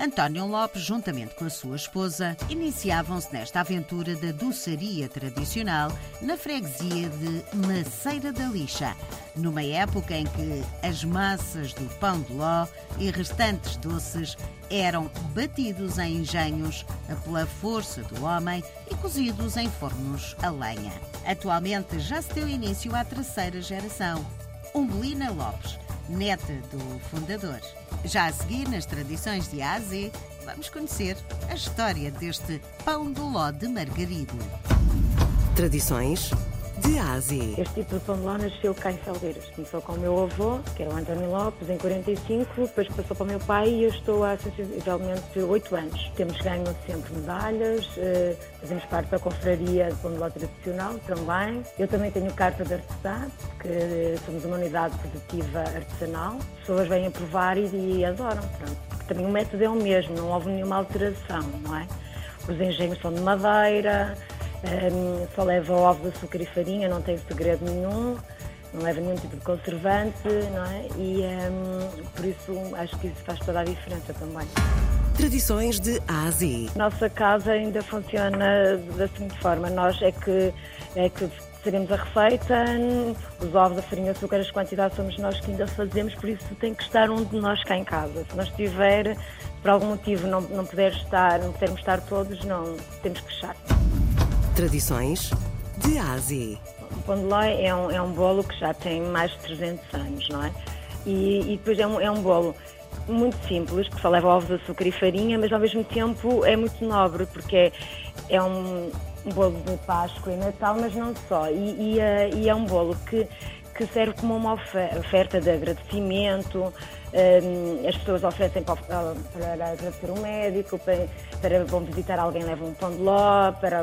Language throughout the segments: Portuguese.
António Lopes, juntamente com a sua esposa, iniciavam-se nesta aventura da doçaria tradicional na freguesia de Maceira da Lixa, numa época em que as massas do pão de ló e restantes doces eram batidos em engenhos pela força do homem e cozidos em fornos a lenha. Atualmente já se deu início à terceira geração. Umbelina Lopes neta do fundador. Já a seguir, nas tradições de A a Z, vamos conhecer a história deste pão do ló de Margarido. Tradições de A a Z. Este tipo de pão de ló nasceu cá em Felgueiras. Começou com o meu avô, que era o António Lopes, em 45, depois passou para o meu pai e eu estou há sensivelmente 8 anos. Temos ganho sempre medalhas, eh, fazemos parte da confraria de pão de ló tradicional também. Eu também tenho carta de artesã, que somos uma unidade produtiva artesanal. As pessoas vêm a provar e, e adoram. Pronto. Também o método é o mesmo, não houve nenhuma alteração, não é? Os engenhos são de madeira, um, só leva ovos, açúcar e farinha, não tem segredo nenhum, não leva nenhum tipo de conservante, não é? E um, por isso acho que isso faz toda a diferença também. Tradições de A a Z. Nossa casa ainda funciona da seguinte forma: nós é que, é que sabemos a receita, os ovos, a farinha, o açúcar, as quantidades somos nós que ainda fazemos, por isso tem que estar um de nós cá em casa. Se não estiver, por algum motivo não, não puder estar, não pudermos estar todos, não temos que fechar. Tradições de A a Z. O pão de ló é um, é um bolo que já tem mais de 300 anos, não é? E, e depois é um, é um bolo muito simples, porque só leva ovos, açúcar e farinha, mas ao mesmo tempo é muito nobre, porque é, é um, bolo de Páscoa e Natal, mas não só. E, e, uh, e é um bolo que, que serve como uma oferta de agradecimento. Um, as pessoas oferecem para, para agradecer um médico, para, para vão visitar alguém, levam um pão de ló, para,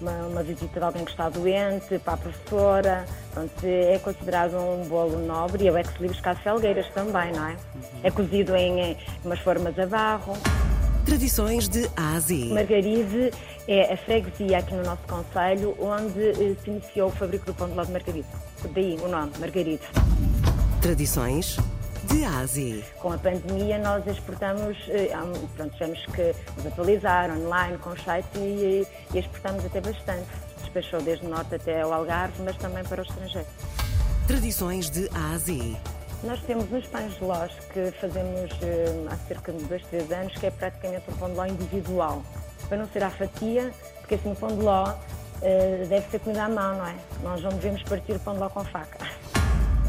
uma, uma, visita de alguém que está doente, para a professora. Pronto, é considerado um bolo nobre e é o ex-libris Felgueiras também, não é? É cozido em, em umas formas a barro. Tradições de A a Z. Margaride é a freguesia aqui no nosso Conselho onde eh, se iniciou o fabrico do pão de ló de Margaride. Daí o nome, Margaride. Tradições de A a Z. Com a pandemia nós exportamos, eh, pronto, tivemos que nos atualizar online com o site e, e exportamos até bastante. Despechou desde o norte até o Algarve, mas também para o estrangeiro. Tradições de A a Z. Nós temos uns pães de lós que fazemos uh, há cerca de dois, três anos, que é praticamente um pão de ló individual. Para não ser à fatia, porque assim o pão de ló uh, deve ser comido à mão, não é? Nós não devemos partir o pão de ló com faca.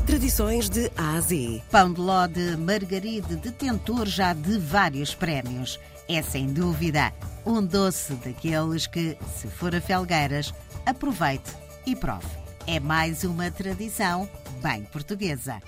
Tradições de A a Z. Pão de ló de Margaride, detentor já de vários prémios. É sem dúvida um doce daqueles que, se for a Felgueiras, aproveite e prove. É mais uma tradição bem portuguesa.